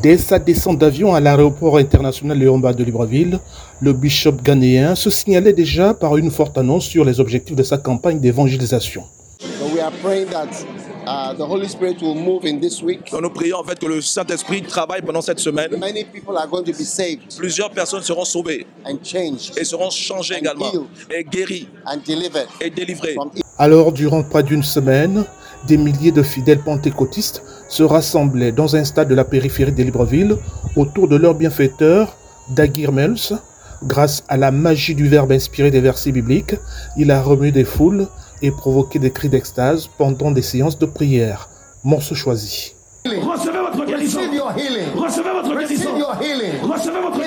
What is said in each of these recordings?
Dès sa descente d'avion à l'aéroport international Léomba de Libreville, le bishop ghanéen se signalait déjà par une forte annonce sur les objectifs de sa campagne d'évangélisation. So we are praying that the Holy Spirit will move in this week. Donc nous prions en fait que le Saint-Esprit travaille pendant cette semaine. Many people are going to be saved Plusieurs personnes seront sauvées and changed et seront changées And également healed. et guéries and delivered et délivrées. from Alors, durant près d'une semaine, des milliers de fidèles pentecôtistes se rassemblaient dans un stade de la périphérie de Libreville autour de leur bienfaiteur, Dagir Mels. Grâce à la magie du verbe inspiré des versets bibliques, il a remué des foules et provoqué des cris d'extase pendant des séances de prière. Morceau choisi. Recevez votre guérison. Receive your healing. Recevez votre Receive guérison. your healing. Recevez votre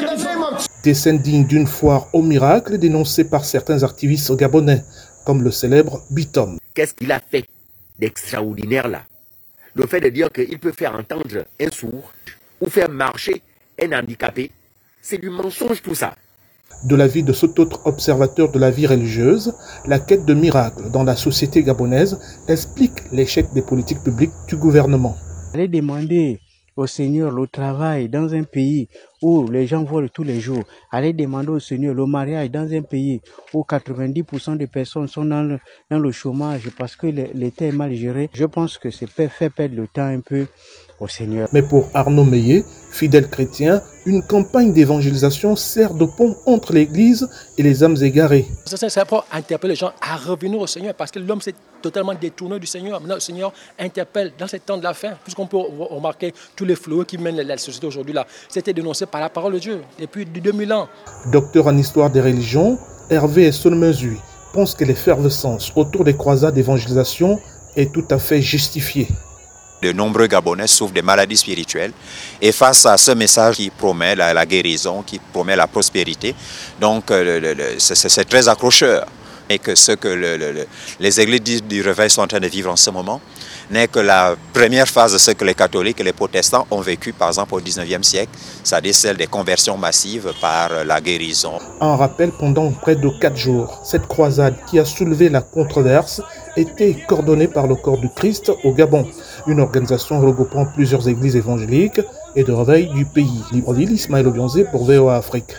Des scènes dignes d'une foire au miracle dénoncées par certains activistes gabonais, comme le célèbre Bitom. Qu'est-ce qu'il a fait d'extraordinaire là? Le fait de dire qu'il peut faire entendre un sourd ou faire marcher un handicapé, c'est du mensonge tout ça. De l'avis de cet autre observateur de la vie religieuse, la quête de miracles dans la société gabonaise explique l'échec des politiques publiques du gouvernement. Allez demander au Seigneur le travail dans un pays où les gens volent tous les jours. Allez demander au Seigneur le mariage dans un pays où 90% des personnes sont dans le, dans le chômage parce que l'État est mal géré. Je pense que c'est fait perdre le temps un peu au Seigneur. Mais pour Arnaud Meillet, fidèle chrétien, une campagne d'évangélisation sert de pont entre l'Église et les âmes égarées. C'est ça, c'est pour interpeller les gens à revenir au Seigneur parce que l'homme s'est totalement détourné du Seigneur. Maintenant, le Seigneur interpelle dans ces temps de la fin, puisqu'on peut remarquer tous les fléaux qui mènent la société aujourd'hui là. C'était dénoncé par la parole de Dieu depuis 2000 ans. Docteur en histoire des religions, Hervé Essolmezui pense que l'effervescence autour des croisades d'évangélisation est tout à fait justifiée. De nombreux Gabonais souffrent de maladies spirituelles et face à ce message qui promet la, guérison, qui promet la prospérité, donc euh, c'est- très accrocheur. Et que ce que le- le- le- les églises du- du réveil sont en train de vivre en ce moment n'est que la première phase de ce que les catholiques et les protestants ont vécu par exemple au 19e siècle, c'est-à-dire celle des conversions massives par la guérison. En rappel, pendant près de quatre jours, cette croisade qui a soulevé la controverse était coordonnée par le Corps du Christ au Gabon, une organisation regroupant plusieurs églises évangéliques et de réveil du pays. Libreville, Ismaël Obionzé pour VOA Afrique.